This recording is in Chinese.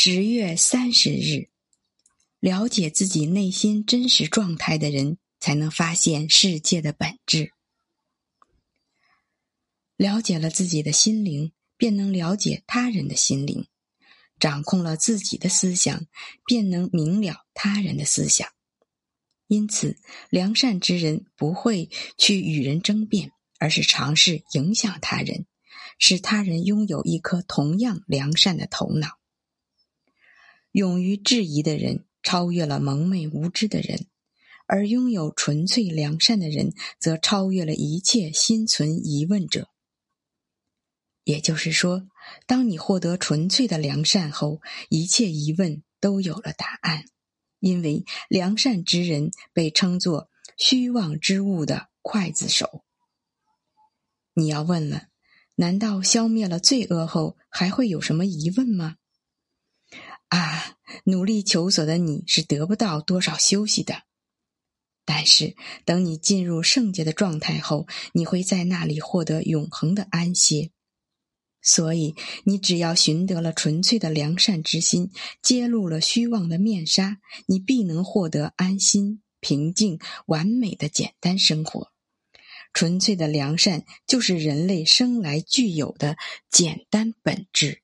十月三十日，了解自己内心真实状态的人，才能发现世界的本质。了解了自己的心灵，便能了解他人的心灵；掌控了自己的思想，便能明了他人的思想。因此，良善之人不会去与人争辩，而是尝试影响他人，使他人拥有一颗同样良善的头脑。勇于质疑的人，超越了蒙昧无知的人；而拥有纯粹良善的人，则超越了一切心存疑问者。也就是说，当你获得纯粹的良善后，一切疑问都有了答案。因为良善之人被称作虚妄之物的刽子手。你要问了：难道消灭了罪恶后，还会有什么疑问吗？啊，努力求索的你是得不到多少休息的。但是，等你进入圣洁的状态后，你会在那里获得永恒的安歇。所以，你只要寻得了纯粹的良善之心，揭露了虚妄的面纱，你必能获得安心、平静、完美的简单生活。纯粹的良善就是人类生来具有的简单本质。